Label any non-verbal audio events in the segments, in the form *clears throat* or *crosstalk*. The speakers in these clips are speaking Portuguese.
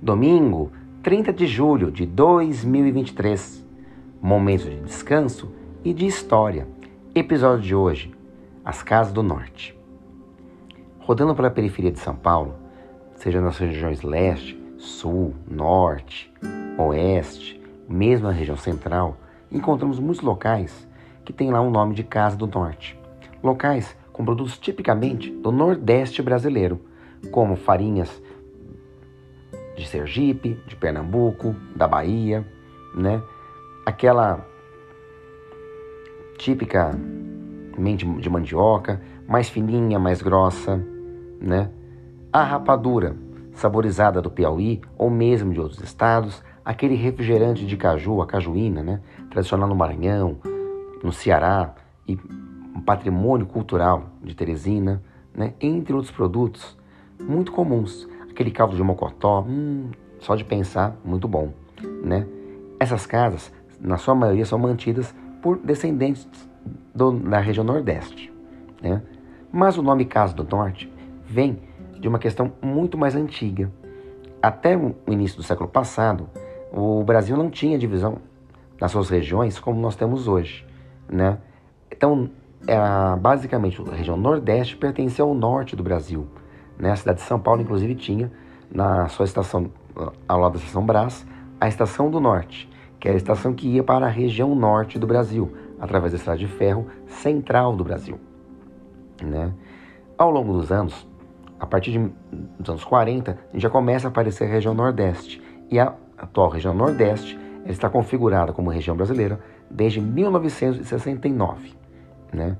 Domingo, 30 de julho de 2023. Momento de descanso e de história. Episódio de hoje: As Casas do Norte. Rodando pela periferia de São Paulo, seja nas regiões leste, sul, norte, oeste, mesmo na região central, encontramos muitos locais que têm lá o um nome de Casa do Norte. Locais com produtos tipicamente do Nordeste brasileiro, como farinhas de Sergipe, de Pernambuco, da Bahia, né? Aquela típica de mandioca, mais fininha, mais grossa, né? A rapadura, saborizada do Piauí ou mesmo de outros estados, aquele refrigerante de caju, a cajuína, né? Tradicional no Maranhão, no Ceará e um patrimônio cultural de Teresina, né? Entre outros produtos muito comuns Aquele caldo de mocotó, hum, só de pensar, muito bom, né? Essas casas, na sua maioria, são mantidas por descendentes do, da região Nordeste, né? Mas o nome Casa do Norte vem de uma questão muito mais antiga. Até o início do século passado, o Brasil não tinha divisão nas suas regiões como nós temos hoje, né? Então, era, basicamente, a região Nordeste pertencia ao norte do Brasil, né? A cidade de São Paulo, inclusive, tinha na sua estação, ao lado da estação Brás, a Estação do Norte, que era a estação que ia para a região norte do Brasil, através da estrada de ferro central do Brasil. Né? Ao longo dos anos, a partir de, dos anos 40, já começa a aparecer a região Nordeste. E a atual região Nordeste está configurada como região brasileira desde 1969. Né?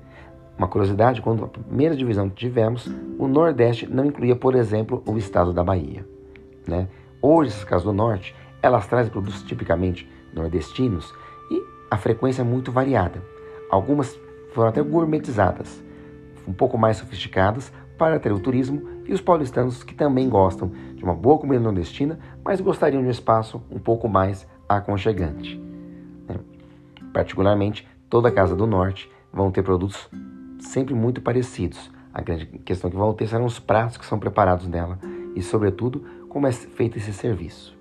Uma curiosidade, quando a primeira divisão que tivemos, o Nordeste não incluía, por exemplo, o estado da Bahia. Né? Hoje, essas casas do Norte, elas trazem produtos tipicamente nordestinos e a frequência é muito variada. Algumas foram até gourmetizadas, um pouco mais sofisticadas para ter o turismo e os paulistanos que também gostam de uma boa comida nordestina, mas gostariam de um espaço um pouco mais aconchegante. Né? Particularmente, toda a Casa do Norte vão ter produtos sempre muito parecidos. A grande questão que vão ter serão os pratos que são preparados nela e, sobretudo, como é feito esse serviço.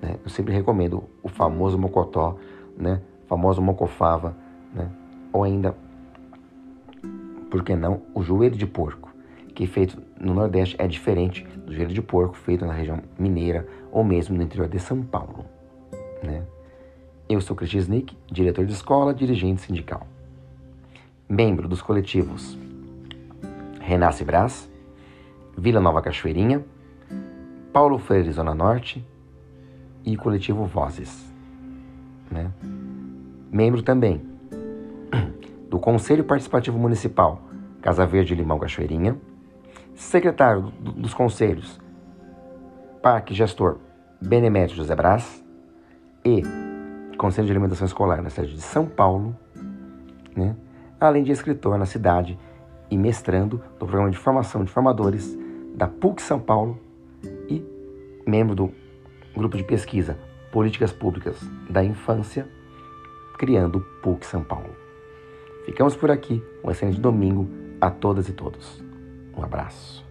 Né? Eu sempre recomendo o famoso mocotó, né? o famoso mocofava, né? ou ainda, por que não, o joelho de porco, que feito no Nordeste é diferente do joelho de porco feito na região mineira ou mesmo no interior de São Paulo. Né? Eu sou Cristian Snick, diretor de escola, dirigente sindical membro dos coletivos Renasce Brás, Vila Nova Cachoeirinha, Paulo Freire Zona Norte e coletivo Vozes. Né? Membro também *clears throat* do Conselho Participativo Municipal Casa Verde Limão Cachoeirinha, secretário do, dos conselhos Parque Gestor Benemérito José Brás e Conselho de Alimentação Escolar na cidade de São Paulo? Além de escritor na cidade e mestrando do programa de formação de formadores da PUC São Paulo e membro do grupo de pesquisa Políticas Públicas da Infância, criando PUC São Paulo. Ficamos por aqui. Um excelente domingo a todas e todos. Um abraço.